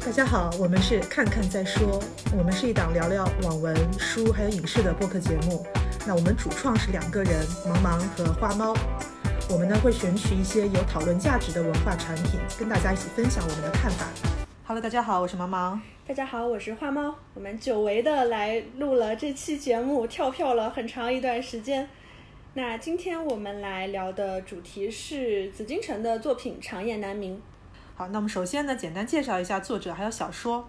大家好，我们是看看再说，我们是一档聊聊网文、书还有影视的播客节目。那我们主创是两个人，茫茫和花猫。我们呢会选取一些有讨论价值的文化产品，跟大家一起分享我们的看法。Hello，大家好，我是茫茫。大家好，我是花猫。我们久违的来录了这期节目，跳票了很长一段时间。那今天我们来聊的主题是紫禁城的作品《长夜难明》。好，那我们首先呢，简单介绍一下作者还有小说。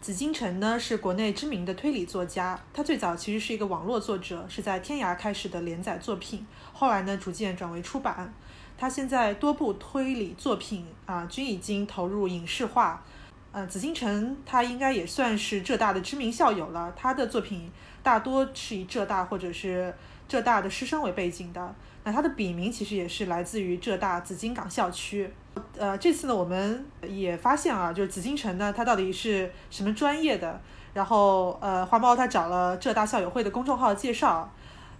紫禁城呢是国内知名的推理作家，他最早其实是一个网络作者，是在天涯开始的连载作品，后来呢逐渐转为出版。他现在多部推理作品啊均已经投入影视化。呃，紫禁城他应该也算是浙大的知名校友了，他的作品大多是以浙大或者是浙大的师生为背景的。那他的笔名其实也是来自于浙大紫金港校区。呃，这次呢，我们也发现啊，就是紫禁城呢，它到底是什么专业的？然后，呃，花猫他找了浙大校友会的公众号介绍，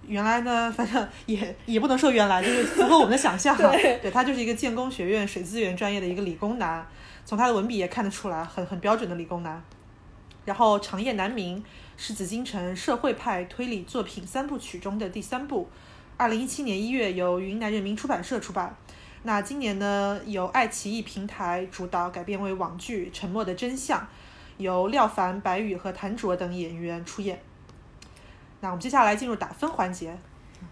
原来呢，反正也也不能说原来，就是符合我们的想象。对，对他就是一个建工学院水资源专业的一个理工男，从他的文笔也看得出来，很很标准的理工男。然后，《长夜难明》是紫禁城社会派推理作品三部曲中的第三部。二零一七年一月由云南人民出版社出版，那今年呢由爱奇艺平台主导改编为网剧《沉默的真相》，由廖凡、白宇和谭卓等演员出演。那我们接下来进入打分环节。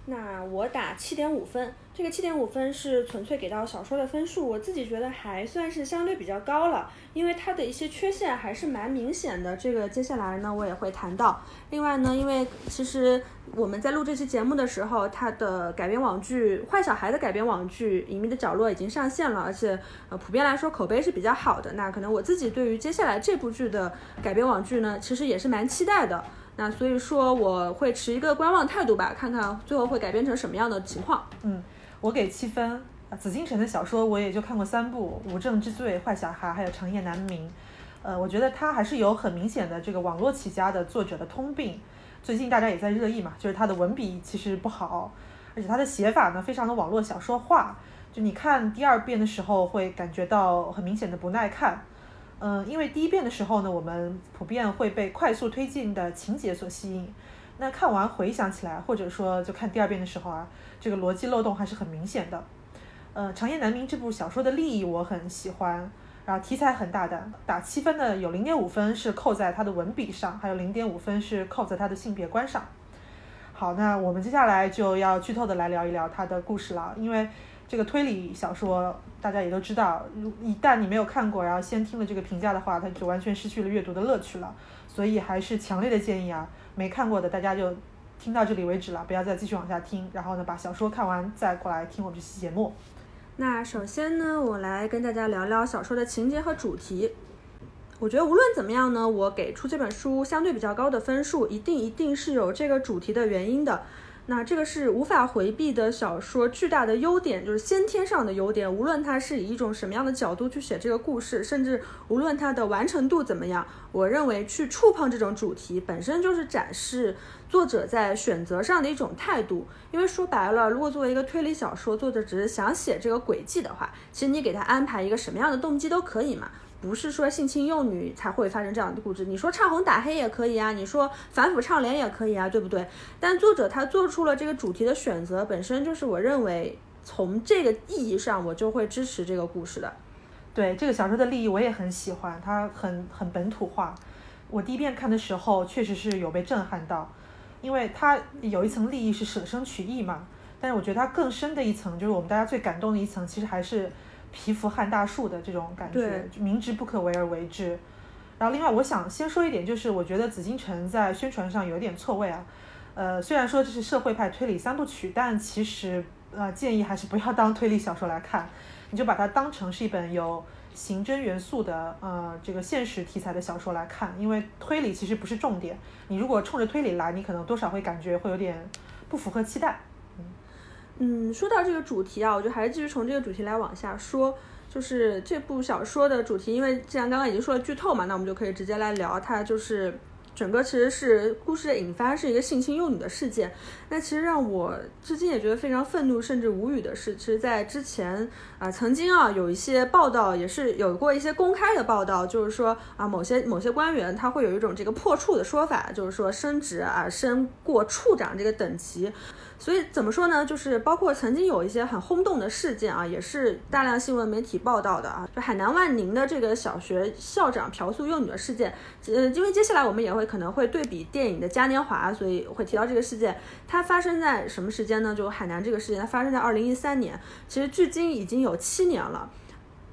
那我打七点五分，这个七点五分是纯粹给到小说的分数，我自己觉得还算是相对比较高了，因为它的一些缺陷还是蛮明显的。这个接下来呢我也会谈到。另外呢，因为其实我们在录这期节目的时候，它的改编网剧《坏小孩》的改编网剧《隐秘的角落》已经上线了，而且呃普遍来说口碑是比较好的。那可能我自己对于接下来这部剧的改编网剧呢，其实也是蛮期待的。那所以说我会持一个观望态度吧，看看最后会改编成什么样的情况。嗯，我给七分。紫禁城的小说我也就看过三部，《无证之罪》、《坏小孩》还有《长夜难明》。呃，我觉得它还是有很明显的这个网络起家的作者的通病。最近大家也在热议嘛，就是他的文笔其实不好，而且他的写法呢非常的网络小说化，就你看第二遍的时候会感觉到很明显的不耐看。嗯，因为第一遍的时候呢，我们普遍会被快速推进的情节所吸引。那看完回想起来，或者说就看第二遍的时候啊，这个逻辑漏洞还是很明显的。呃，《长夜难明》这部小说的立意我很喜欢，然后题材很大胆，打七分的有零点五分是扣在它的文笔上，还有零点五分是扣在它的性别观上。好，那我们接下来就要剧透的来聊一聊它的故事了，因为。这个推理小说大家也都知道，如一旦你没有看过，然后先听了这个评价的话，它就完全失去了阅读的乐趣了。所以还是强烈的建议啊，没看过的大家就听到这里为止了，不要再继续往下听。然后呢，把小说看完再过来听我们这期节目。那首先呢，我来跟大家聊聊小说的情节和主题。我觉得无论怎么样呢，我给出这本书相对比较高的分数，一定一定是有这个主题的原因的。那这个是无法回避的小说巨大的优点，就是先天上的优点。无论它是以一种什么样的角度去写这个故事，甚至无论它的完成度怎么样，我认为去触碰这种主题本身就是展示作者在选择上的一种态度。因为说白了，如果作为一个推理小说，作者只是想写这个轨迹的话，其实你给他安排一个什么样的动机都可以嘛。不是说性侵幼女才会发生这样的故事，你说唱红打黑也可以啊，你说反腐倡廉也可以啊，对不对？但作者他做出了这个主题的选择，本身就是我认为从这个意义上，我就会支持这个故事的。对这个小说的立意，我也很喜欢，它很很本土化。我第一遍看的时候，确实是有被震撼到，因为它有一层利益是舍生取义嘛。但是我觉得它更深的一层，就是我们大家最感动的一层，其实还是。蚍蜉撼大树的这种感觉，明知不可为而为之。然后，另外我想先说一点，就是我觉得紫禁城在宣传上有点错位啊。呃，虽然说这是社会派推理三部曲，但其实呃建议还是不要当推理小说来看，你就把它当成是一本有刑侦元素的呃这个现实题材的小说来看，因为推理其实不是重点。你如果冲着推理来，你可能多少会感觉会有点不符合期待。嗯，说到这个主题啊，我就还是继续从这个主题来往下说。就是这部小说的主题，因为既然刚刚已经说了剧透嘛，那我们就可以直接来聊它。就是整个其实是故事的引发是一个性侵幼女的事件。那其实让我至今也觉得非常愤怒甚至无语的是，其实，在之前啊，曾经啊有一些报道也是有过一些公开的报道，就是说啊某些某些官员他会有一种这个破处的说法，就是说升职啊升过处长这个等级。所以怎么说呢？就是包括曾经有一些很轰动的事件啊，也是大量新闻媒体报道的啊，就海南万宁的这个小学校长嫖宿幼女的事件。呃，因为接下来我们也会可能会对比电影的嘉年华，所以会提到这个事件。它发生在什么时间呢？就海南这个事件，它发生在二零一三年，其实距今已经有七年了。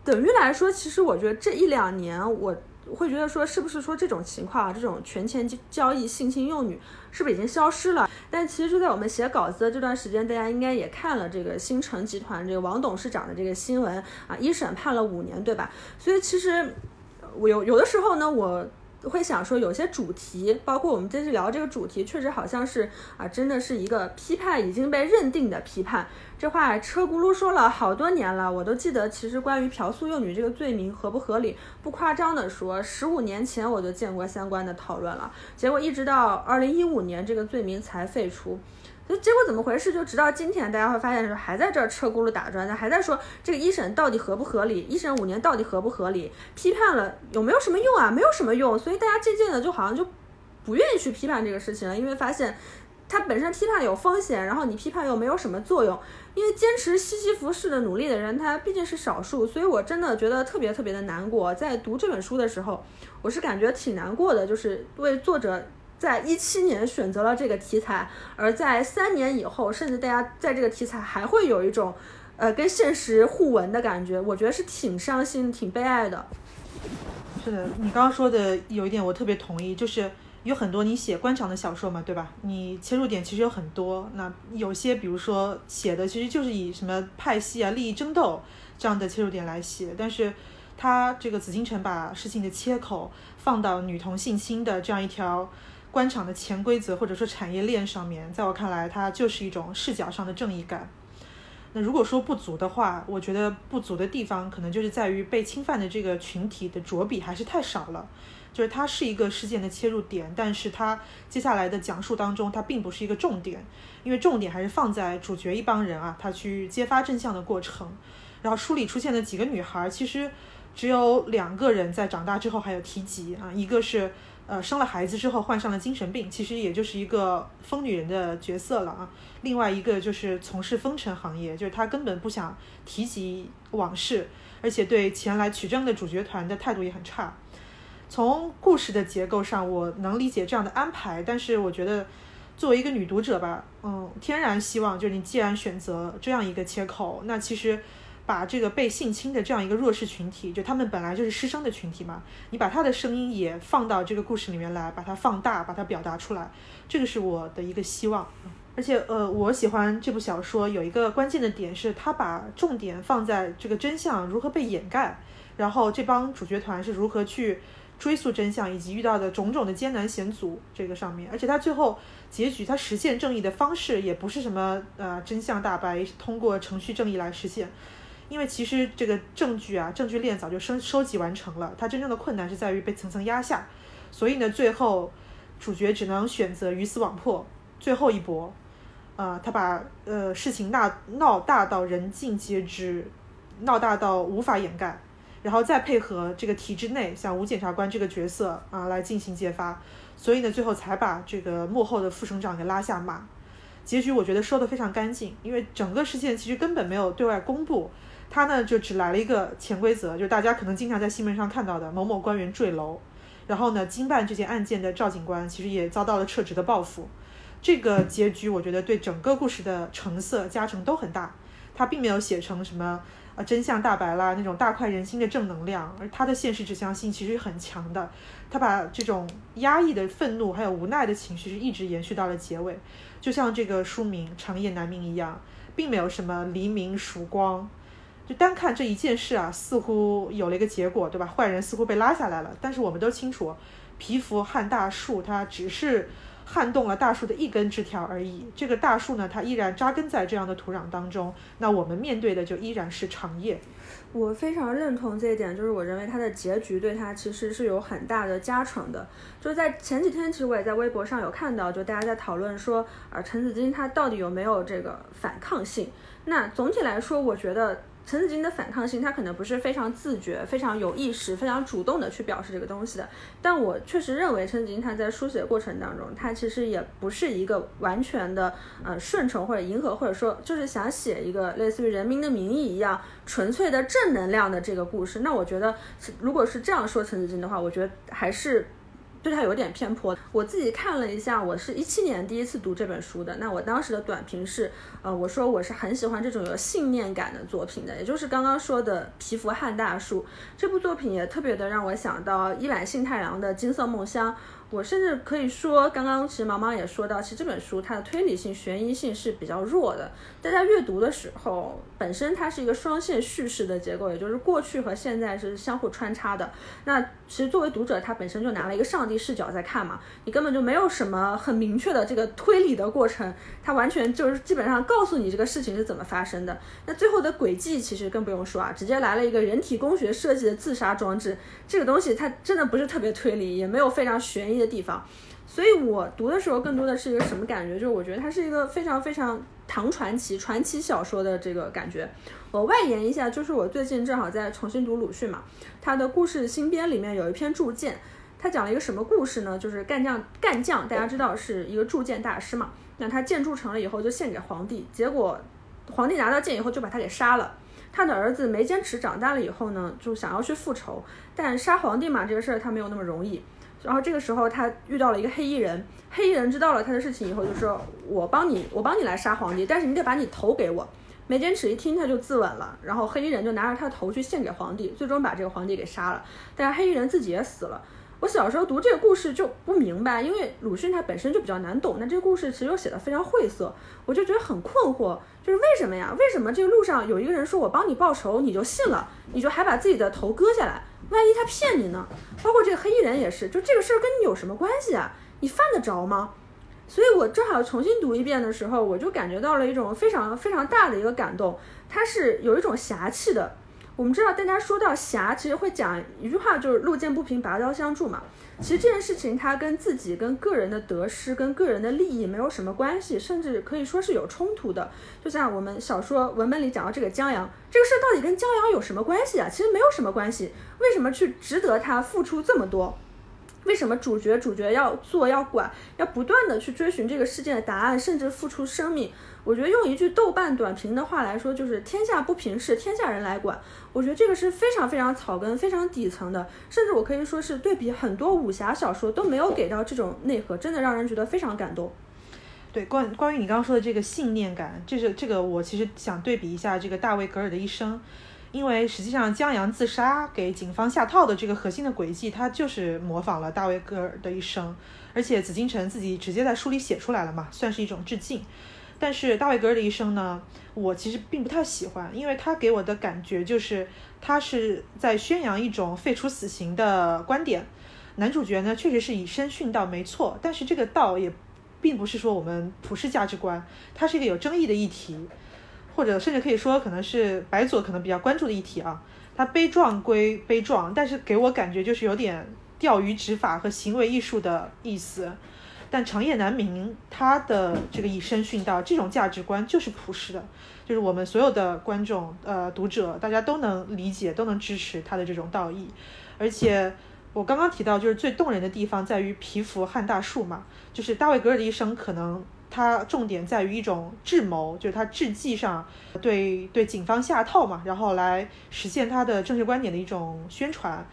等于来说，其实我觉得这一两年我。会觉得说，是不是说这种情况，这种权钱交易、性侵幼女，是不是已经消失了？但其实就在我们写稿子的这段时间，大家应该也看了这个新城集团这个王董事长的这个新闻啊，一审判了五年，对吧？所以其实我有有的时候呢，我。会想说，有些主题，包括我们今天聊这个主题，确实好像是啊，真的是一个批判已经被认定的批判。这话车轱辘说了好多年了，我都记得。其实关于嫖宿幼女这个罪名合不合理，不夸张的说，十五年前我就见过相关的讨论了。结果一直到二零一五年，这个罪名才废除。那结果怎么回事？就直到今天，大家会发现说还在这儿车轱辘打转，还在说这个一审到底合不合理？一审五年到底合不合理？批判了有没有什么用啊？没有什么用。所以大家渐渐的就好像就不愿意去批判这个事情了，因为发现它本身批判有风险，然后你批判又没有什么作用。因为坚持西西弗式的努力的人，他毕竟是少数，所以我真的觉得特别特别的难过。在读这本书的时候，我是感觉挺难过的，就是为作者。在一七年选择了这个题材，而在三年以后，甚至大家在这个题材还会有一种，呃，跟现实互文的感觉，我觉得是挺伤心、挺悲哀的。是的，你刚刚说的有一点我特别同意，就是有很多你写官场的小说嘛，对吧？你切入点其实有很多，那有些比如说写的其实就是以什么派系啊、利益争斗这样的切入点来写，但是他这个紫禁城把事情的切口放到女童性侵的这样一条。官场的潜规则或者说产业链上面，在我看来，它就是一种视角上的正义感。那如果说不足的话，我觉得不足的地方可能就是在于被侵犯的这个群体的着笔还是太少了。就是它是一个事件的切入点，但是它接下来的讲述当中，它并不是一个重点，因为重点还是放在主角一帮人啊，他去揭发真相的过程。然后书里出现的几个女孩，其实只有两个人在长大之后还有提及啊，一个是。呃，生了孩子之后患上了精神病，其实也就是一个疯女人的角色了啊。另外一个就是从事风尘行业，就是她根本不想提及往事，而且对前来取证的主角团的态度也很差。从故事的结构上，我能理解这样的安排，但是我觉得作为一个女读者吧，嗯，天然希望就是你既然选择这样一个切口，那其实。把这个被性侵的这样一个弱势群体，就他们本来就是师生的群体嘛，你把他的声音也放到这个故事里面来，把它放大，把它表达出来，这个是我的一个希望。而且，呃，我喜欢这部小说有一个关键的点是，他把重点放在这个真相如何被掩盖，然后这帮主角团是如何去追溯真相，以及遇到的种种的艰难险阻这个上面。而且他最后结局，他实现正义的方式也不是什么呃真相大白，通过程序正义来实现。因为其实这个证据啊，证据链早就收收集完成了，它真正的困难是在于被层层压下，所以呢，最后主角只能选择鱼死网破，最后一搏，呃，他把呃事情闹闹大到人尽皆知，闹大到无法掩盖，然后再配合这个体制内像吴检察官这个角色啊来进行揭发，所以呢，最后才把这个幕后的副省长给拉下马，结局我觉得收得非常干净，因为整个事件其实根本没有对外公布。他呢就只来了一个潜规则，就是大家可能经常在新闻上看到的某某官员坠楼，然后呢，经办这件案件的赵警官其实也遭到了撤职的报复。这个结局我觉得对整个故事的成色加成都很大。他并没有写成什么啊真相大白啦那种大快人心的正能量，而他的现实指向性其实很强的。他把这种压抑的愤怒还有无奈的情绪是一直延续到了结尾，就像这个书名《长夜难明》一样，并没有什么黎明曙光。就单看这一件事啊，似乎有了一个结果，对吧？坏人似乎被拉下来了。但是我们都清楚，皮肤撼大树，它只是撼动了大树的一根枝条而已。这个大树呢，它依然扎根在这样的土壤当中。那我们面对的就依然是长夜。我非常认同这一点，就是我认为它的结局对他其实是有很大的加成的。就是在前几天，其实我也在微博上有看到，就大家在讨论说，啊，陈子金他到底有没有这个反抗性？那总体来说，我觉得。陈子金的反抗性，他可能不是非常自觉、非常有意识、非常主动的去表示这个东西的。但我确实认为，陈子金他在书写过程当中，他其实也不是一个完全的呃顺从或者迎合，或者说就是想写一个类似于《人民的名义》一样纯粹的正能量的这个故事。那我觉得，如果是这样说陈子金的话，我觉得还是。对他有点偏颇。我自己看了一下，我是一七年第一次读这本书的。那我当时的短评是，呃，我说我是很喜欢这种有信念感的作品的，也就是刚刚说的《皮肤汉大叔》这部作品也特别的让我想到伊坂幸太郎的《金色梦乡》。我甚至可以说，刚刚其实毛毛也说到，其实这本书它的推理性、悬疑性是比较弱的。大家阅读的时候，本身它是一个双线叙事的结构，也就是过去和现在是相互穿插的。那其实作为读者，他本身就拿了一个上帝视角在看嘛，你根本就没有什么很明确的这个推理的过程，它完全就是基本上告诉你这个事情是怎么发生的。那最后的轨迹其实更不用说啊，直接来了一个人体工学设计的自杀装置，这个东西它真的不是特别推理，也没有非常悬疑的。地方，所以我读的时候更多的是一个什么感觉？就是我觉得它是一个非常非常唐传奇、传奇小说的这个感觉。我外延一下，就是我最近正好在重新读鲁迅嘛，他的故事新编里面有一篇铸剑，他讲了一个什么故事呢？就是干将干将，大家知道是一个铸剑大师嘛，那他剑铸成了以后就献给皇帝，结果皇帝拿到剑以后就把他给杀了。他的儿子没坚持，长大了以后呢，就想要去复仇，但杀皇帝嘛，这个事儿他没有那么容易。然后这个时候，他遇到了一个黑衣人。黑衣人知道了他的事情以后，就说：“我帮你，我帮你来杀皇帝，但是你得把你头给我。”梅坚尺一听，他就自刎了。然后黑衣人就拿着他的头去献给皇帝，最终把这个皇帝给杀了。但是黑衣人自己也死了。我小时候读这个故事就不明白，因为鲁迅他本身就比较难懂。那这个故事其实又写的非常晦涩，我就觉得很困惑，就是为什么呀？为什么这个路上有一个人说我帮你报仇，你就信了，你就还把自己的头割下来？万一他骗你呢？包括这个黑衣人也是，就这个事儿跟你有什么关系啊？你犯得着吗？所以我正好重新读一遍的时候，我就感觉到了一种非常非常大的一个感动，它是有一种侠气的。我们知道，大家说到侠，其实会讲一句话，就是“路见不平，拔刀相助”嘛。其实这件事情，它跟自己、跟个人的得失、跟个人的利益没有什么关系，甚至可以说是有冲突的。就像我们小说文本里讲到这个江阳，这个事到底跟江阳有什么关系啊？其实没有什么关系。为什么去值得他付出这么多？为什么主角主角要做要管，要不断的去追寻这个事件的答案，甚至付出生命？我觉得用一句豆瓣短评的话来说，就是“天下不平事，天下人来管”。我觉得这个是非常非常草根、非常底层的，甚至我可以说是对比很多武侠小说都没有给到这种内核，真的让人觉得非常感动。对，关关于你刚刚说的这个信念感，这是这个我其实想对比一下这个大卫·格尔的一生。因为实际上江阳自杀给警方下套的这个核心的轨迹，他就是模仿了大卫戈尔的一生，而且紫禁城自己直接在书里写出来了嘛，算是一种致敬。但是大卫戈尔的一生呢，我其实并不太喜欢，因为他给我的感觉就是他是在宣扬一种废除死刑的观点。男主角呢确实是以身殉道没错，但是这个道也并不是说我们普世价值观，它是一个有争议的议题。或者甚至可以说，可能是白左可能比较关注的议题啊。他悲壮归悲壮，但是给我感觉就是有点钓鱼执法和行为艺术的意思。但长夜难明，他的这个以身殉道这种价值观就是朴实的，就是我们所有的观众、呃读者，大家都能理解、都能支持他的这种道义。而且我刚刚提到，就是最动人的地方在于皮肤汉大树嘛，就是大卫格尔的一生可能。他重点在于一种智谋，就是他智计上对对警方下套嘛，然后来实现他的政治观点的一种宣传，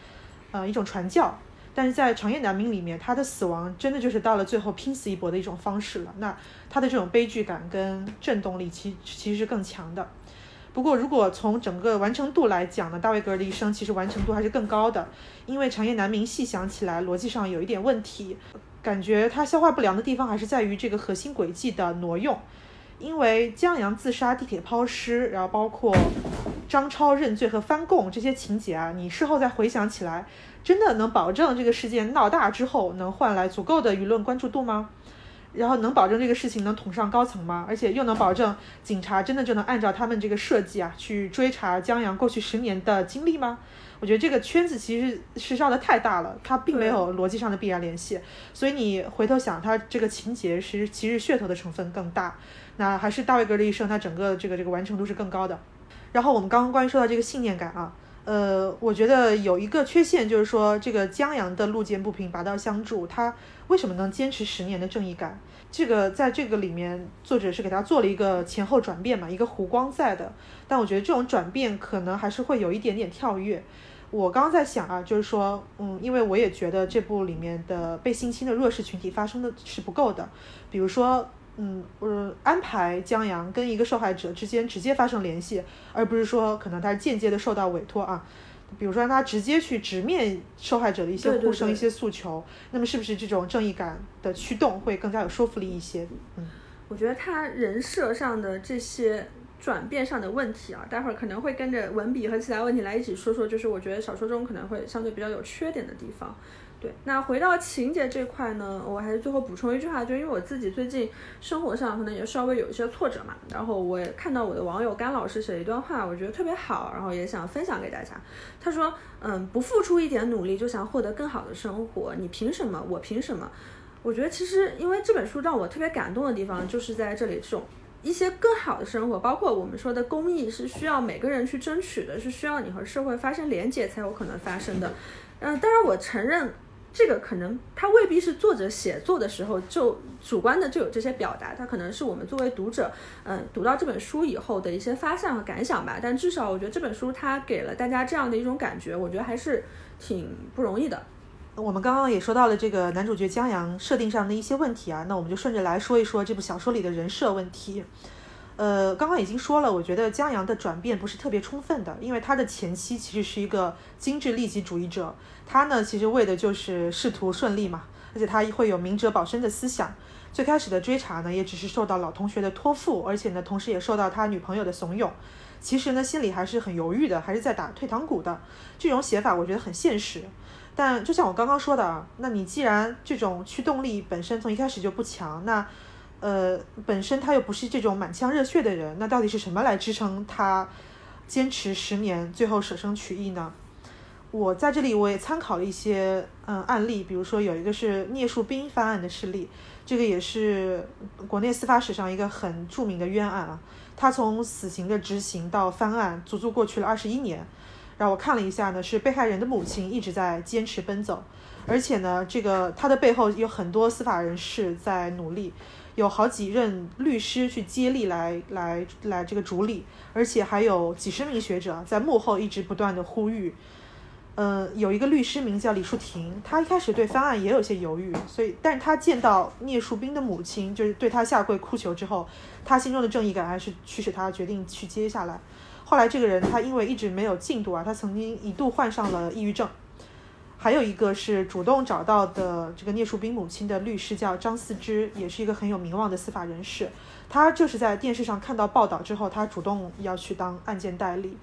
呃，一种传教。但是在长夜难明里面，他的死亡真的就是到了最后拼死一搏的一种方式了。那他的这种悲剧感跟震动力，其其实是更强的。不过，如果从整个完成度来讲呢，大卫格尔的一生其实完成度还是更高的，因为长夜难明细想起来逻辑上有一点问题。感觉他消化不良的地方还是在于这个核心轨迹的挪用，因为江阳自杀、地铁抛尸，然后包括张超认罪和翻供这些情节啊，你事后再回想起来，真的能保证这个事件闹大之后能换来足够的舆论关注度吗？然后能保证这个事情能捅上高层吗？而且又能保证警察真的就能按照他们这个设计啊去追查江阳过去十年的经历吗？我觉得这个圈子其实是绕的太大了，它并没有逻辑上的必然联系。所以你回头想，它这个情节是其实噱头的成分更大。那还是大卫格的一生，它整个这个这个完成度是更高的。然后我们刚刚关于说到这个信念感啊。呃，我觉得有一个缺陷，就是说这个江阳的路见不平拔刀相助，他为什么能坚持十年的正义感？这个在这个里面，作者是给他做了一个前后转变嘛，一个弧光在的。但我觉得这种转变可能还是会有一点点跳跃。我刚刚在想啊，就是说，嗯，因为我也觉得这部里面的被性侵的弱势群体发生的是不够的，比如说。嗯，呃，安排江阳跟一个受害者之间直接发生联系，而不是说可能他是间接的受到委托啊。比如说让他直接去直面受害者的一些呼声、一些诉求，那么是不是这种正义感的驱动会更加有说服力一些？嗯，我觉得他人设上的这些转变上的问题啊，待会儿可能会跟着文笔和其他问题来一起说说，就是我觉得小说中可能会相对比较有缺点的地方。对，那回到情节这块呢，我还是最后补充一句话，就因为我自己最近生活上可能也稍微有一些挫折嘛，然后我看到我的网友甘老师写了一段话，我觉得特别好，然后也想分享给大家。他说，嗯，不付出一点努力就想获得更好的生活，你凭什么？我凭什么？我觉得其实因为这本书让我特别感动的地方，就是在这里这种一些更好的生活，包括我们说的公益是需要每个人去争取的，是需要你和社会发生连结才有可能发生的。嗯，当然我承认。这个可能他未必是作者写作的时候就主观的就有这些表达，他可能是我们作为读者，嗯，读到这本书以后的一些发散和感想吧。但至少我觉得这本书它给了大家这样的一种感觉，我觉得还是挺不容易的。我们刚刚也说到了这个男主角江阳设定上的一些问题啊，那我们就顺着来说一说这部小说里的人设问题。呃，刚刚已经说了，我觉得江阳的转变不是特别充分的，因为他的前妻其实是一个精致利己主义者，他呢其实为的就是仕途顺利嘛，而且他会有明哲保身的思想。最开始的追查呢，也只是受到老同学的托付，而且呢，同时也受到他女朋友的怂恿。其实呢，心里还是很犹豫的，还是在打退堂鼓的。这种写法我觉得很现实，但就像我刚刚说的，那你既然这种驱动力本身从一开始就不强，那。呃，本身他又不是这种满腔热血的人，那到底是什么来支撑他坚持十年，最后舍生取义呢？我在这里我也参考了一些嗯案例，比如说有一个是聂树斌翻案的事例，这个也是国内司法史上一个很著名的冤案啊。他从死刑的执行到翻案，足足过去了二十一年。然后我看了一下呢，是被害人的母亲一直在坚持奔走，而且呢，这个他的背后有很多司法人士在努力。有好几任律师去接力来来来这个主理，而且还有几十名学者在幕后一直不断的呼吁。嗯，有一个律师名叫李淑婷，他一开始对方案也有些犹豫，所以，但是他见到聂树斌的母亲就是对他下跪哭求之后，他心中的正义感还是驱使他决定去接下来。后来这个人他因为一直没有进度啊，他曾经一度患上了抑郁症。还有一个是主动找到的这个聂树斌母亲的律师叫张四之，也是一个很有名望的司法人士。他就是在电视上看到报道之后，他主动要去当案件代理。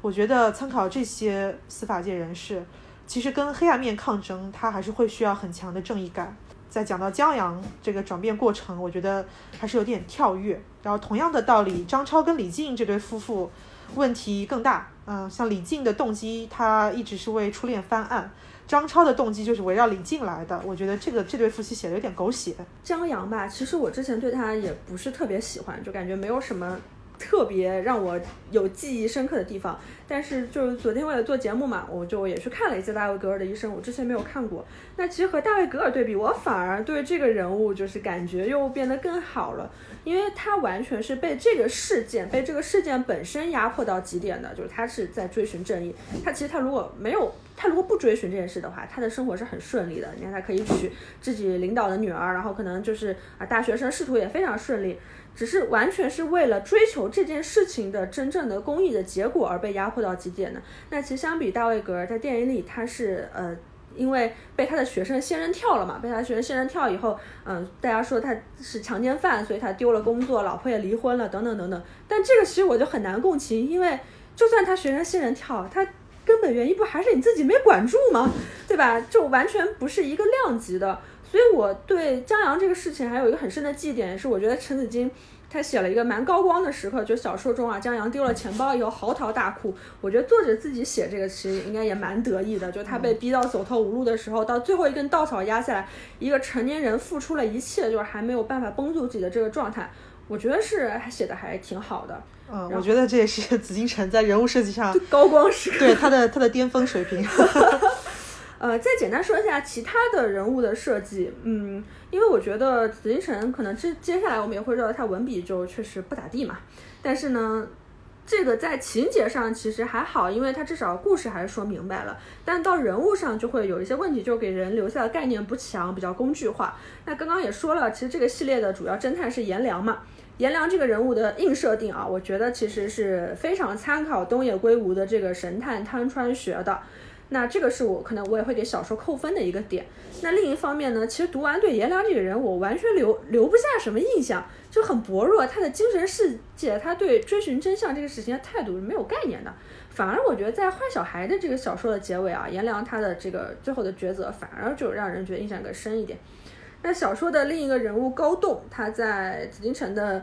我觉得参考这些司法界人士，其实跟黑暗面抗争，他还是会需要很强的正义感。在讲到江阳这个转变过程，我觉得还是有点跳跃。然后同样的道理，张超跟李静这对夫妇问题更大。嗯，像李静的动机，他一直是为初恋翻案。张超的动机就是围绕李静来的，我觉得这个这对夫妻写的有点狗血。张扬吧，其实我之前对他也不是特别喜欢，就感觉没有什么特别让我有记忆深刻的地方。但是就是昨天为了做节目嘛，我就也去看了一下大卫格尔的医生，我之前没有看过。那其实和大卫格尔对比，我反而对这个人物就是感觉又变得更好了。因为他完全是被这个事件，被这个事件本身压迫到极点的，就是他是在追寻正义。他其实他如果没有，他如果不追寻这件事的话，他的生活是很顺利的。你看他可以娶自己领导的女儿，然后可能就是啊大学生仕途也非常顺利，只是完全是为了追求这件事情的真正的公益的结果而被压迫到极点的。那其实相比大卫格尔在电影里，他是呃。因为被他的学生仙人跳了嘛，被他学生仙人跳以后，嗯，大家说他是强奸犯，所以他丢了工作，老婆也离婚了，等等等等。但这个其实我就很难共情，因为就算他学生仙人跳，他根本原因不还是你自己没管住吗？对吧？就完全不是一个量级的。所以我对江阳这个事情还有一个很深的记点，是我觉得陈子金他写了一个蛮高光的时刻，就小说中啊，江阳丢了钱包以后嚎啕大哭。我觉得作者自己写这个其实应该也蛮得意的，就他被逼到走投无路的时候，到最后一根稻草压下来，一个成年人付出了一切，就是还没有办法绷住自己的这个状态，我觉得是写的还挺好的。嗯，我觉得这也是 紫禁城在人物设计上高光时刻，对他的他的巅峰水平。呃，再简单说一下其他的人物的设计，嗯，因为我觉得紫禁城可能接接下来我们也会知道他文笔就确实不咋地嘛，但是呢，这个在情节上其实还好，因为他至少故事还是说明白了，但到人物上就会有一些问题，就给人留下的概念不强，比较工具化。那刚刚也说了，其实这个系列的主要侦探是颜良嘛，颜良这个人物的硬设定啊，我觉得其实是非常参考东野圭吾的这个神探汤川学的。那这个是我可能我也会给小说扣分的一个点。那另一方面呢，其实读完对颜良这个人，我完全留留不下什么印象，就很薄弱。他的精神世界，他对追寻真相这个事情的态度是没有概念的。反而我觉得在坏小孩的这个小说的结尾啊，颜良他的这个最后的抉择，反而就让人觉得印象更深一点。那小说的另一个人物高栋，他在紫禁城的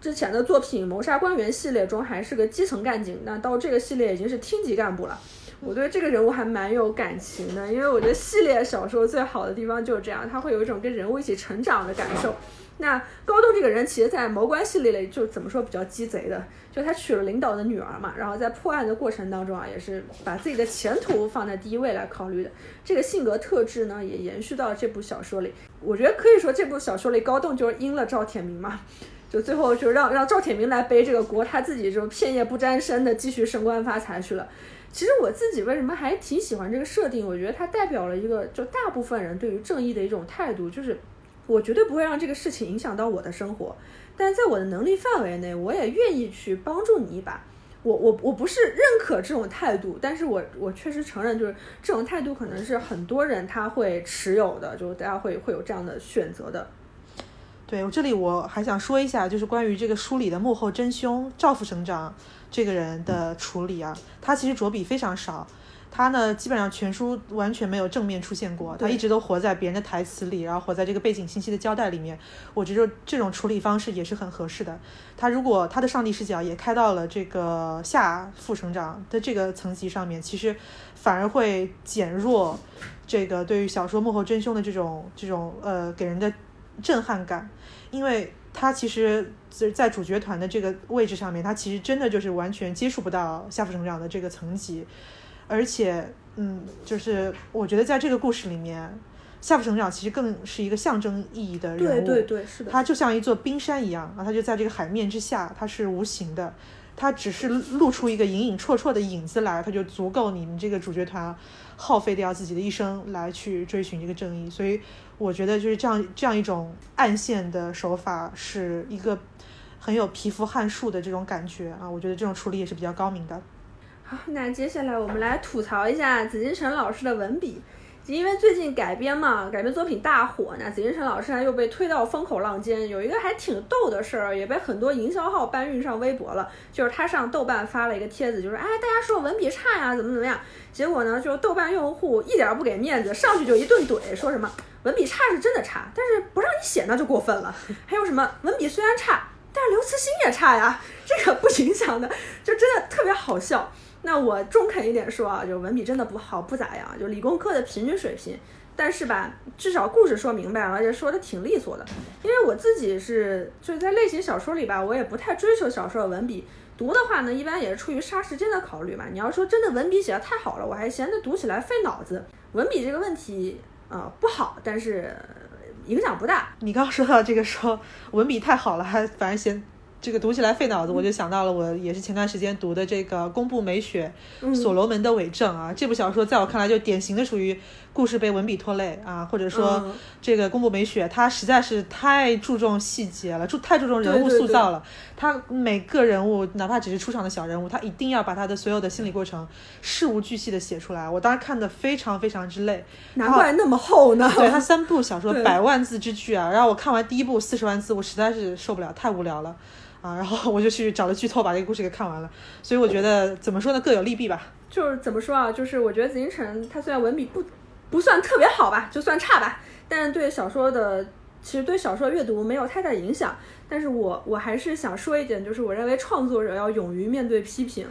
之前的作品《谋杀官员》系列中还是个基层干警，那到这个系列已经是厅级干部了。我对这个人物还蛮有感情的，因为我觉得系列小说最好的地方就是这样，他会有一种跟人物一起成长的感受。那高栋这个人，其实，在谋官系列里就怎么说比较鸡贼的，就他娶了领导的女儿嘛，然后在破案的过程当中啊，也是把自己的前途放在第一位来考虑的。这个性格特质呢，也延续到了这部小说里。我觉得可以说，这部小说里高栋就是阴了赵铁明嘛，就最后就让让赵铁明来背这个锅，他自己就片叶不沾身的继续升官发财去了。其实我自己为什么还挺喜欢这个设定？我觉得它代表了一个就大部分人对于正义的一种态度，就是我绝对不会让这个事情影响到我的生活，但在我的能力范围内，我也愿意去帮助你一把。我我我不是认可这种态度，但是我我确实承认，就是这种态度可能是很多人他会持有的，就大家会会有这样的选择的。对我这里我还想说一下，就是关于这个书里的幕后真凶赵副省长。这个人的处理啊，他其实着笔非常少，他呢基本上全书完全没有正面出现过，他一直都活在别人的台词里，然后活在这个背景信息的交代里面。我觉得这种处理方式也是很合适的。他如果他的上帝视角也开到了这个夏副省长的这个层级上面，其实反而会减弱这个对于小说幕后真凶的这种这种呃给人的震撼感，因为他其实。在在主角团的这个位置上面，他其实真的就是完全接触不到夏副省长的这个层级，而且，嗯，就是我觉得在这个故事里面，夏副省长其实更是一个象征意义的人物，对对对，是的，他就像一座冰山一样啊，他就在这个海面之下，他是无形的，他只是露出一个隐隐绰绰的影子来，他就足够你们这个主角团耗费掉自己的一生来去追寻这个正义，所以我觉得就是这样这样一种暗线的手法是一个。很有皮肤汗数的这种感觉啊，我觉得这种处理也是比较高明的。好，那接下来我们来吐槽一下紫金陈老师的文笔，因为最近改编嘛，改编作品大火，那紫金陈老师呢又被推到风口浪尖。有一个还挺逗的事儿，也被很多营销号搬运上微博了，就是他上豆瓣发了一个帖子，就是哎，大家说我文笔差呀，怎么怎么样？结果呢，就豆瓣用户一点不给面子，上去就一顿怼，说什么文笔差是真的差，但是不让你写那就过分了。还有什么文笔虽然差。但是刘慈欣也差呀，这个不影响的，就真的特别好笑。那我中肯一点说啊，就文笔真的不好，不咋样，就理工科的平均水平。但是吧，至少故事说明白了，而且说的挺利索的。因为我自己是就是在类型小说里吧，我也不太追求小说的文笔。读的话呢，一般也是出于杀时间的考虑嘛。你要说真的文笔写的太好了，我还嫌它读起来费脑子。文笔这个问题啊不好，但是。影响不大。你刚刚说到这个说文笔太好了，还反而嫌这个读起来费脑子，我就想到了我也是前段时间读的这个宫部美雪《所罗门的伪证》啊，这部小说在我看来就典型的属于。故事被文笔拖累啊，或者说这个宫部美雪，她实在是太注重细节了，注太注重人物塑造了。她每个人物，哪怕只是出场的小人物，她一定要把她的所有的心理过程事无巨细的写出来。我当时看的非常非常之累，难怪那么厚呢。对他三部小说百万字之巨啊，然后我看完第一部四十万字，我实在是受不了，太无聊了啊。然后我就去找了剧透，把这个故事给看完了。所以我觉得怎么说呢，各有利弊吧。就是怎么说啊，就是我觉得紫禁城它虽然文笔不。不算特别好吧，就算差吧。但是对小说的其实对小说阅读没有太大影响。但是我我还是想说一点，就是我认为创作者要勇于面对批评，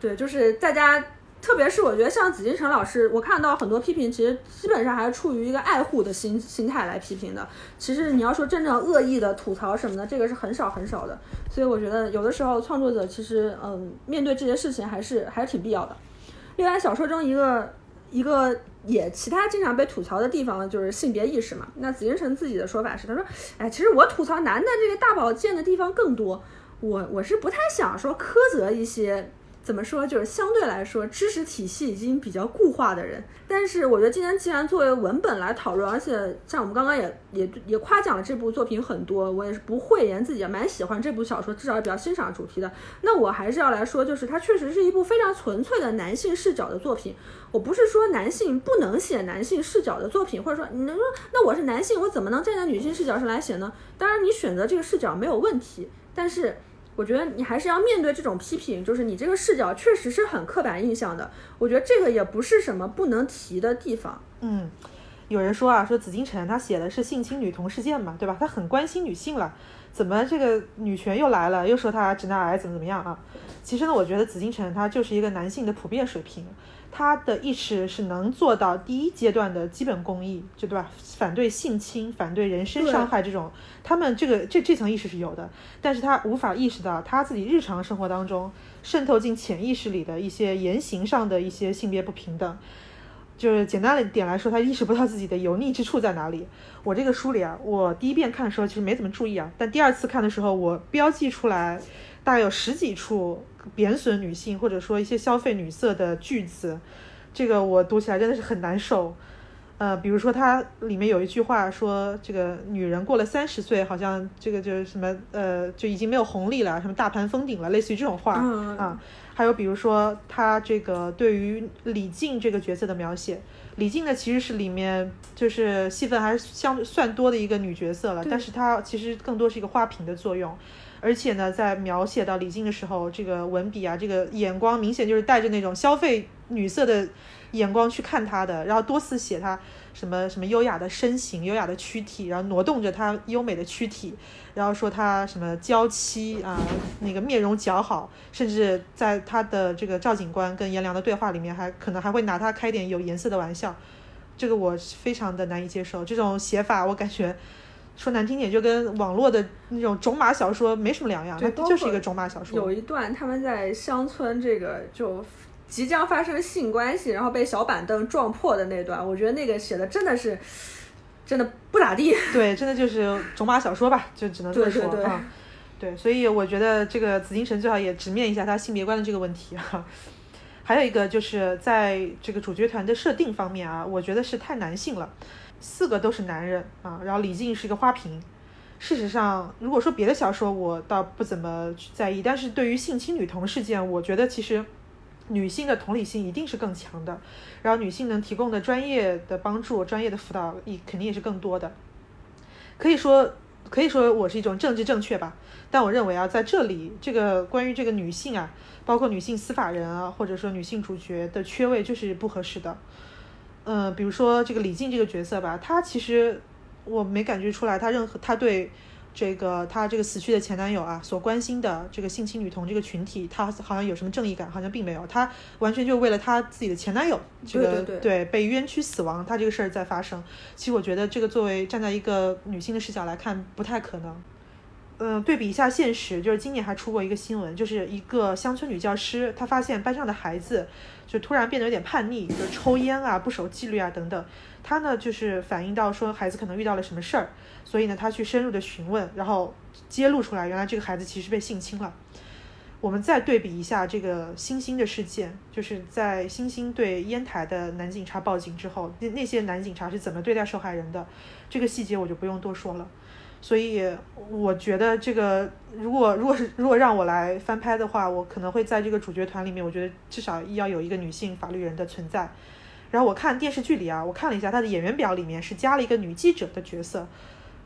对，就是大家。特别是我觉得像紫金城老师，我看到很多批评，其实基本上还是处于一个爱护的心心态来批评的。其实你要说真正恶意的吐槽什么的，这个是很少很少的。所以我觉得有的时候创作者其实嗯，面对这些事情还是还是挺必要的。另外，小说中一个一个也其他经常被吐槽的地方就是性别意识嘛。那紫禁城自己的说法是，他说，哎，其实我吐槽男的这个大保健的地方更多。我我是不太想说苛责一些。怎么说？就是相对来说，知识体系已经比较固化的人。但是，我觉得今天既然作为文本来讨论，而且像我们刚刚也也也夸奖了这部作品很多，我也是不讳言自己蛮喜欢这部小说，至少也比较欣赏主题的。那我还是要来说，就是它确实是一部非常纯粹的男性视角的作品。我不是说男性不能写男性视角的作品，或者说你能说那我是男性，我怎么能站在女性视角上来写呢？当然，你选择这个视角没有问题，但是。我觉得你还是要面对这种批评，就是你这个视角确实是很刻板印象的。我觉得这个也不是什么不能提的地方。嗯，有人说啊，说紫禁城他写的是性侵女童事件嘛，对吧？他很关心女性了，怎么这个女权又来了，又说他直男癌怎么怎么样啊？其实呢，我觉得紫禁城它就是一个男性的普遍水平。他的意识是能做到第一阶段的基本公益，就对吧？反对性侵、反对人身伤害这种，他们这个这这层意识是有的，但是他无法意识到他自己日常生活当中渗透进潜意识里的一些言行上的一些性别不平等。就是简单的点来说，他意识不到自己的油腻之处在哪里。我这个书里啊，我第一遍看的时候其实没怎么注意啊，但第二次看的时候，我标记出来大概有十几处。贬损女性或者说一些消费女色的句子，这个我读起来真的是很难受。呃，比如说它里面有一句话说，这个女人过了三十岁，好像这个就是什么呃，就已经没有红利了，什么大盘封顶了，类似于这种话啊。还有比如说他这个对于李靖这个角色的描写，李靖呢其实是里面就是戏份还是相算多的一个女角色了，但是她其实更多是一个花瓶的作用。而且呢，在描写到李靖的时候，这个文笔啊，这个眼光明显就是带着那种消费女色的眼光去看她的，然后多次写她什么什么优雅的身形、优雅的躯体，然后挪动着她优美的躯体，然后说她什么娇妻啊，那个面容姣好，甚至在她的这个赵警官跟颜良的对话里面，还可能还会拿她开点有颜色的玩笑，这个我非常的难以接受，这种写法我感觉。说难听点，就跟网络的那种种马小说没什么两样，它就是一个种马小说。有一段他们在乡村，这个就即将发生性关系，然后被小板凳撞破的那段，我觉得那个写的真的是真的不咋地。对，真的就是种马小说吧，就只能这么说啊。对，所以我觉得这个紫禁城最好也直面一下他性别观的这个问题啊。还有一个就是在这个主角团的设定方面啊，我觉得是太男性了。四个都是男人啊，然后李靖是一个花瓶。事实上，如果说别的小说，我倒不怎么在意，但是对于性侵女童事件，我觉得其实女性的同理心一定是更强的，然后女性能提供的专业的帮助、专业的辅导也肯定也是更多的。可以说，可以说我是一种政治正确吧，但我认为啊，在这里这个关于这个女性啊，包括女性司法人啊，或者说女性主角的缺位就是不合适的。嗯，比如说这个李靖这个角色吧，他其实我没感觉出来，他任何他对这个他这个死去的前男友啊所关心的这个性侵女童这个群体，他好像有什么正义感，好像并没有，他完全就为了他自己的前男友这个对被冤屈死亡，他这个事儿在发生。其实我觉得这个作为站在一个女性的视角来看，不太可能。嗯，对比一下现实，就是今年还出过一个新闻，就是一个乡村女教师，她发现班上的孩子就突然变得有点叛逆，就抽烟啊、不守纪律啊等等。他呢就是反映到说孩子可能遇到了什么事儿，所以呢他去深入的询问，然后揭露出来，原来这个孩子其实被性侵了。我们再对比一下这个星星的事件，就是在星星对烟台的男警察报警之后，那那些男警察是怎么对待受害人的，这个细节我就不用多说了。所以我觉得这个，如果如果是如果让我来翻拍的话，我可能会在这个主角团里面，我觉得至少要有一个女性法律人的存在。然后我看电视剧里啊，我看了一下他的演员表里面是加了一个女记者的角色，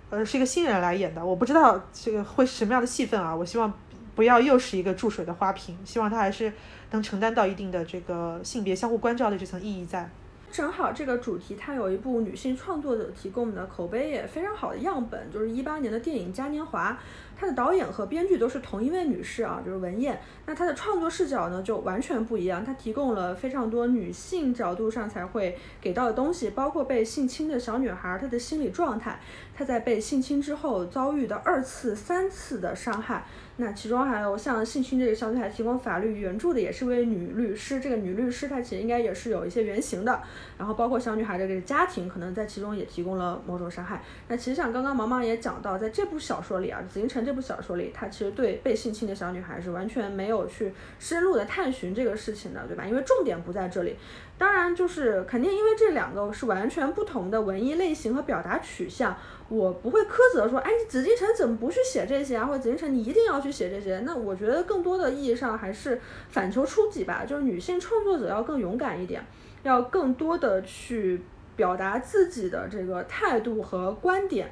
呃，是一个新人来演的。我不知道这个会是什么样的戏份啊。我希望不要又是一个注水的花瓶，希望他还是能承担到一定的这个性别相互关照的这层意义在。正好这个主题它有一部女性创作者提供的口碑也非常好的样本，就是一八年的电影《嘉年华》。它的导演和编剧都是同一位女士啊，就是文燕。那她的创作视角呢，就完全不一样。她提供了非常多女性角度上才会给到的东西，包括被性侵的小女孩她的心理状态，她在被性侵之后遭遇的二次、三次的伤害。那其中还有像性侵这个小女孩提供法律援助的，也是位女律师。这个女律师她其实应该也是有一些原型的。然后包括小女孩的这个家庭，可能在其中也提供了某种伤害。那其实像刚刚毛毛也讲到，在这部小说里啊，紫禁城这部小说里，她其实对被性侵的小女孩是完全没有去深入的探寻这个事情的，对吧？因为重点不在这里。当然，就是肯定因为这两个是完全不同的文艺类型和表达取向。我不会苛责说，哎，紫禁城怎么不去写这些啊？或者紫禁城你一定要去写这些？那我觉得更多的意义上还是反求诸己吧，就是女性创作者要更勇敢一点，要更多的去表达自己的这个态度和观点。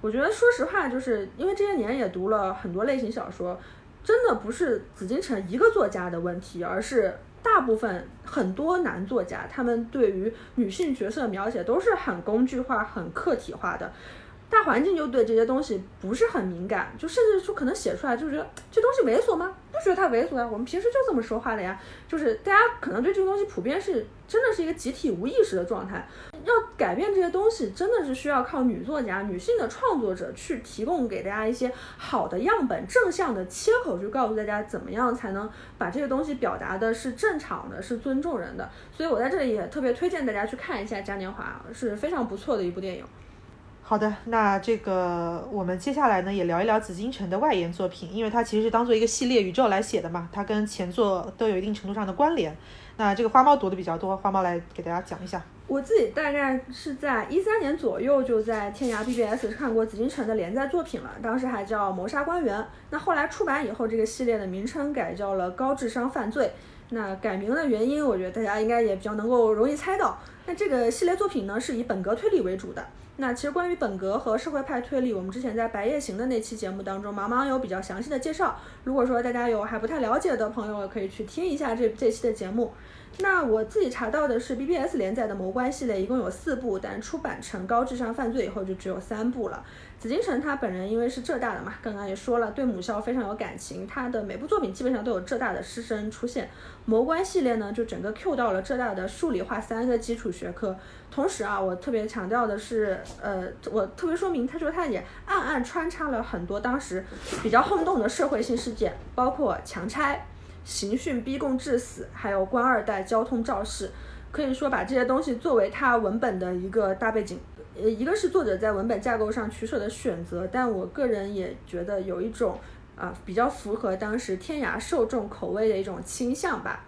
我觉得说实话，就是因为这些年也读了很多类型小说，真的不是紫禁城一个作家的问题，而是。大部分很多男作家，他们对于女性角色描写都是很工具化、很客体化的。大环境就对这些东西不是很敏感，就甚至说可能写出来就觉得这东西猥琐吗？不觉得它猥琐呀，我们平时就这么说话的呀。就是大家可能对这个东西普遍是真的是一个集体无意识的状态。要改变这些东西，真的是需要靠女作家、女性的创作者去提供给大家一些好的样本、正向的切口，去告诉大家怎么样才能把这个东西表达的是正常的、是尊重人的。所以我在这里也特别推荐大家去看一下《嘉年华》，是非常不错的一部电影。好的，那这个我们接下来呢也聊一聊紫禁城的外延作品，因为它其实是当做一个系列宇宙来写的嘛，它跟前作都有一定程度上的关联。那这个花猫读的比较多，花猫来给大家讲一下。我自己大概是在一三年左右就在天涯 BBS 看过紫禁城的连载作品了，当时还叫《谋杀官员》。那后来出版以后，这个系列的名称改叫了《高智商犯罪》。那改名的原因，我觉得大家应该也比较能够容易猜到。那这个系列作品呢，是以本格推理为主的。那其实关于本格和社会派推理，我们之前在《白夜行》的那期节目当中，茫茫有比较详细的介绍。如果说大家有还不太了解的朋友，可以去听一下这这期的节目。那我自己查到的是 BBS 连载的谋官系列，一共有四部，但出版成高智商犯罪以后就只有三部了。紫禁城他本人因为是浙大的嘛，刚刚也说了，对母校非常有感情，他的每部作品基本上都有浙大的师生出现。谋官系列呢，就整个 Q 到了浙大的数理化三个基础学科。同时啊，我特别强调的是，呃，我特别说明，他说他也暗暗穿插了很多当时比较轰动的社会性事件，包括强拆。刑讯逼供致死，还有官二代交通肇事，可以说把这些东西作为他文本的一个大背景。呃，一个是作者在文本架构上取舍的选择，但我个人也觉得有一种啊比较符合当时天涯受众口味的一种倾向吧。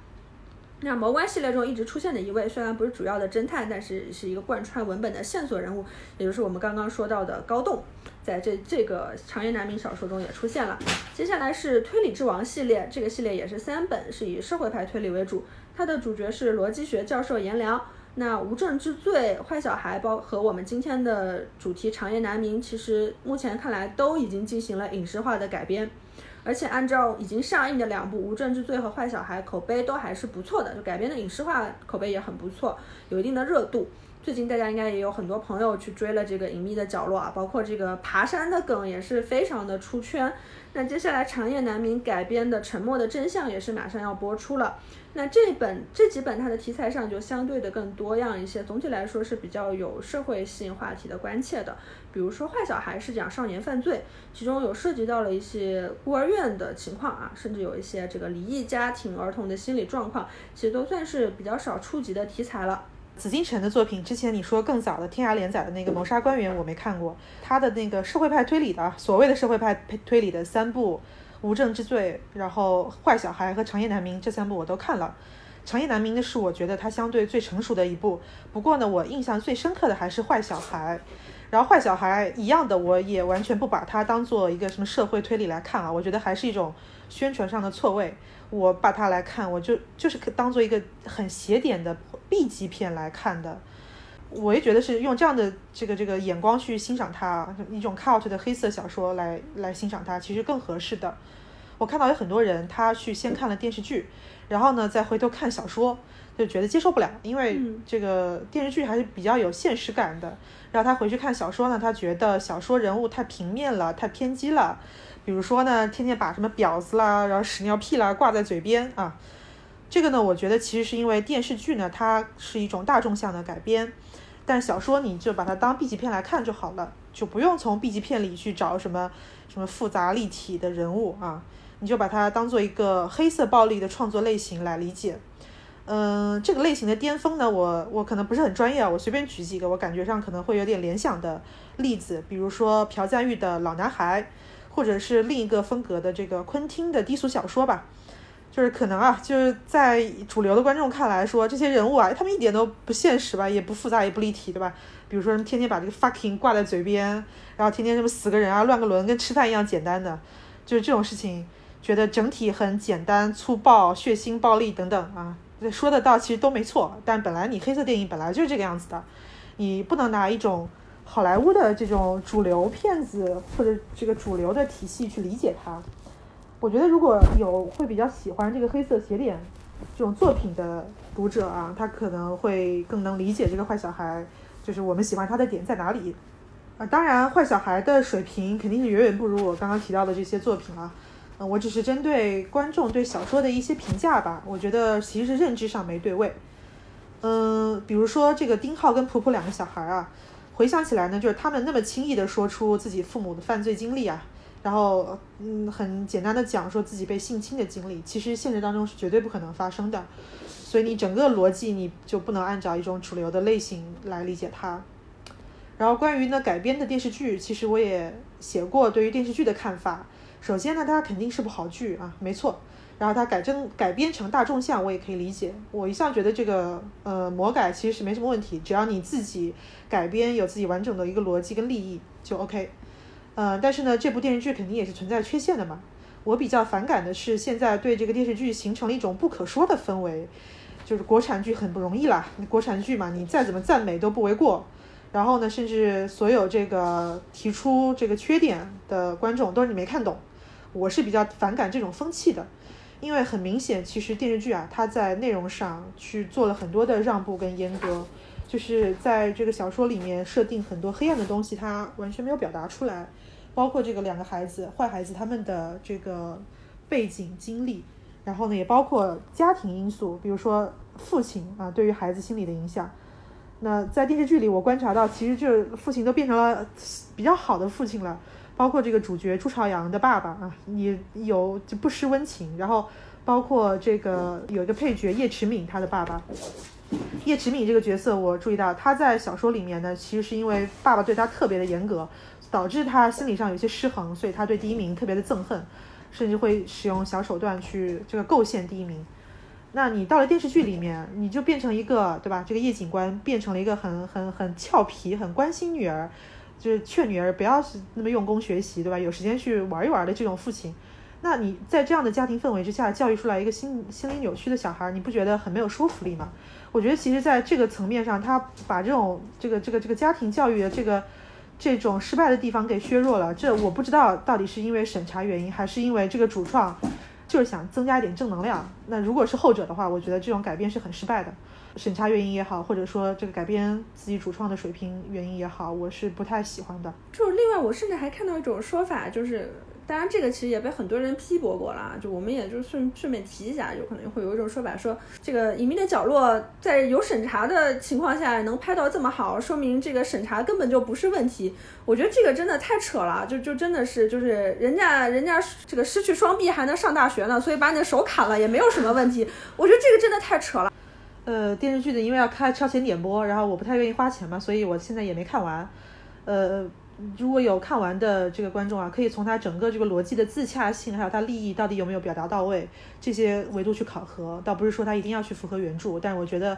那谋官系列中一直出现的一位，虽然不是主要的侦探，但是是一个贯穿文本的线索人物，也就是我们刚刚说到的高栋，在这这个长夜难明小说中也出现了。接下来是推理之王系列，这个系列也是三本，是以社会派推理为主，它的主角是逻辑学教授颜良。那无证之罪、坏小孩包和我们今天的主题长夜难明，其实目前看来都已经进行了影视化的改编。而且按照已经上映的两部《无证之罪》和《坏小孩》，口碑都还是不错的，就改编的影视化口碑也很不错，有一定的热度。最近大家应该也有很多朋友去追了这个《隐秘的角落》啊，包括这个爬山的梗也是非常的出圈。那接下来长夜难明改编的《沉默的真相》也是马上要播出了。那这本这几本它的题材上就相对的更多样一些，总体来说是比较有社会性话题的关切的。比如说《坏小孩》是讲少年犯罪，其中有涉及到了一些孤儿院的情况啊，甚至有一些这个离异家庭儿童的心理状况，其实都算是比较少触及的题材了。紫禁城的作品，之前你说更早的天涯连载的那个谋杀官员我没看过，他的那个社会派推理的所谓的社会派推理的三部。无证之罪，然后坏小孩和长夜难明这三部我都看了。长夜难明的是我觉得它相对最成熟的一部，不过呢，我印象最深刻的还是坏小孩。然后坏小孩一样的，我也完全不把它当做一个什么社会推理来看啊，我觉得还是一种宣传上的错位。我把它来看，我就就是当做一个很邪点的 B 级片来看的。我也觉得是用这样的这个这个眼光去欣赏它，一种 cult 的黑色小说来来欣赏它，其实更合适的。我看到有很多人他去先看了电视剧，然后呢再回头看小说，就觉得接受不了，因为这个电视剧还是比较有现实感的。然后他回去看小说呢，他觉得小说人物太平面了，太偏激了。比如说呢，天天把什么婊子啦，然后屎尿屁啦挂在嘴边啊。这个呢，我觉得其实是因为电视剧呢，它是一种大众向的改编，但小说你就把它当 B 级片来看就好了，就不用从 B 级片里去找什么什么复杂立体的人物啊，你就把它当做一个黑色暴力的创作类型来理解。嗯，这个类型的巅峰呢，我我可能不是很专业啊，我随便举几个我感觉上可能会有点联想的例子，比如说朴赞玉的老男孩，或者是另一个风格的这个昆汀的低俗小说吧，就是可能啊，就是在主流的观众看来说，这些人物啊，他们一点都不现实吧，也不复杂，也不立体，对吧？比如说天天把这个 fucking 挂在嘴边，然后天天什么死个人啊，乱个伦，跟吃饭一样简单的，就是这种事情，觉得整体很简单、粗暴、血腥、暴力等等啊。说的倒其实都没错，但本来你黑色电影本来就是这个样子的，你不能拿一种好莱坞的这种主流片子或者这个主流的体系去理解它。我觉得如果有会比较喜欢这个黑色斜脸这种作品的读者啊，他可能会更能理解这个坏小孩，就是我们喜欢他的点在哪里啊。当然，坏小孩的水平肯定是远远不如我刚刚提到的这些作品啊。嗯我只是针对观众对小说的一些评价吧，我觉得其实是认知上没对位。嗯，比如说这个丁浩跟普普两个小孩啊，回想起来呢，就是他们那么轻易的说出自己父母的犯罪经历啊，然后嗯，很简单的讲说自己被性侵的经历，其实现实当中是绝对不可能发生的。所以你整个逻辑你就不能按照一种主流的类型来理解它。然后关于呢改编的电视剧，其实我也写过对于电视剧的看法。首先呢，它肯定是部好剧啊，没错。然后它改正改编成大众向，我也可以理解。我一向觉得这个呃魔改其实是没什么问题，只要你自己改编有自己完整的一个逻辑跟利益就 OK。呃，但是呢，这部电视剧肯定也是存在缺陷的嘛。我比较反感的是现在对这个电视剧形成了一种不可说的氛围，就是国产剧很不容易啦。国产剧嘛，你再怎么赞美都不为过。然后呢，甚至所有这个提出这个缺点的观众都是你没看懂。我是比较反感这种风气的，因为很明显，其实电视剧啊，它在内容上去做了很多的让步跟阉割，就是在这个小说里面设定很多黑暗的东西，它完全没有表达出来，包括这个两个孩子坏孩子他们的这个背景经历，然后呢，也包括家庭因素，比如说父亲啊对于孩子心理的影响。那在电视剧里，我观察到，其实就父亲都变成了比较好的父亲了。包括这个主角朱朝阳的爸爸啊，也有就不失温情。然后包括这个有一个配角叶迟敏，他的爸爸叶迟敏这个角色，我注意到他在小说里面呢，其实是因为爸爸对他特别的严格，导致他心理上有些失衡，所以他对第一名特别的憎恨，甚至会使用小手段去这个构陷第一名。那你到了电视剧里面，你就变成一个对吧？这个叶警官变成了一个很很很俏皮、很关心女儿。就是劝女儿不要是那么用功学习，对吧？有时间去玩一玩的这种父亲，那你在这样的家庭氛围之下教育出来一个心心理扭曲的小孩，你不觉得很没有说服力吗？我觉得其实在这个层面上，他把这种这个这个这个家庭教育的这个这种失败的地方给削弱了。这我不知道到底是因为审查原因，还是因为这个主创就是想增加一点正能量。那如果是后者的话，我觉得这种改编是很失败的。审查原因也好，或者说这个改编自己主创的水平原因也好，我是不太喜欢的。就是另外，我甚至还看到一种说法，就是当然这个其实也被很多人批驳过了，就我们也就顺顺便提一下，有可能会有一种说法说，这个隐秘的角落在有审查的情况下能拍到这么好，说明这个审查根本就不是问题。我觉得这个真的太扯了，就就真的是就是人家人家这个失去双臂还能上大学呢，所以把你的手砍了也没有什么问题。我觉得这个真的太扯了。呃，电视剧的因为要开超前点播，然后我不太愿意花钱嘛，所以我现在也没看完。呃，如果有看完的这个观众啊，可以从它整个这个逻辑的自洽性，还有它利益到底有没有表达到位这些维度去考核，倒不是说它一定要去符合原著，但我觉得，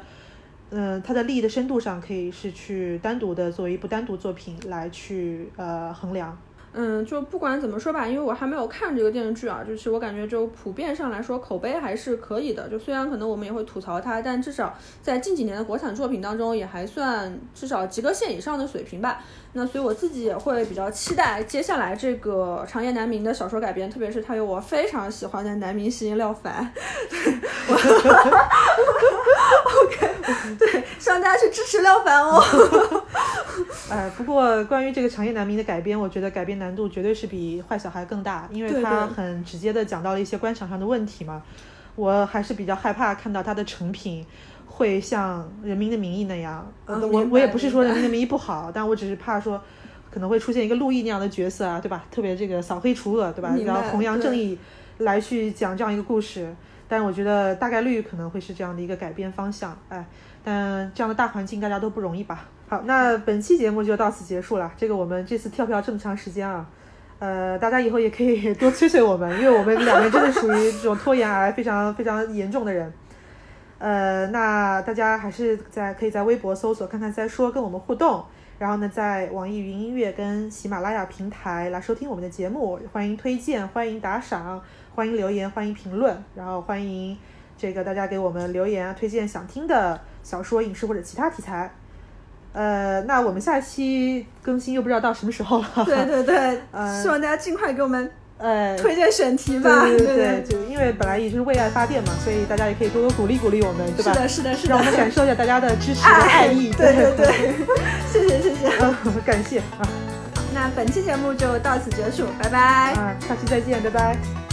嗯，它的利益的深度上可以是去单独的作为一部单独作品来去呃衡量。嗯，就不管怎么说吧，因为我还没有看这个电视剧啊，就是我感觉就普遍上来说口碑还是可以的。就虽然可能我们也会吐槽它，但至少在近几年的国产作品当中也还算至少及格线以上的水平吧。那所以我自己也会比较期待接下来这个长夜难明的小说改编，特别是它有我非常喜欢的男明星廖凡。OK，对，希望大家去支持廖凡哦。哎，不过关于这个长夜难明的改编，我觉得改编难度绝对是比坏小孩更大，因为他很直接的讲到了一些官场上的问题嘛。我还是比较害怕看到他的成品会像《人民的名义》那样。我我也不是说《人民的名义》不好，但我只是怕说可能会出现一个陆毅那样的角色啊，对吧？特别这个扫黑除恶，对吧？然后弘扬正义来去讲这样一个故事。但是我觉得大概率可能会是这样的一个改编方向，哎，但这样的大环境大家都不容易吧。好，那本期节目就到此结束了。这个我们这次跳票这么长时间啊，呃，大家以后也可以 多催催我们，因为我们两个真的属于这种拖延癌非常非常严重的人。呃，那大家还是在可以在微博搜索看看再说，跟我们互动。然后呢，在网易云音乐跟喜马拉雅平台来收听我们的节目，欢迎推荐，欢迎打赏。欢迎留言，欢迎评论，然后欢迎这个大家给我们留言啊推荐想听的小说、影视或者其他题材。呃，那我们下期更新又不知道到什么时候了。对对对，呃，希望大家尽快给我们呃推荐选题吧。对对对，就因为本来也就是为爱发电嘛，所以大家也可以多多鼓励鼓励我们，对吧？是的，是的，是的，让我们感受一下大家的支持和爱意。对对对，谢谢谢谢，感谢啊。那本期节目就到此结束，拜拜。啊，下期再见，拜拜。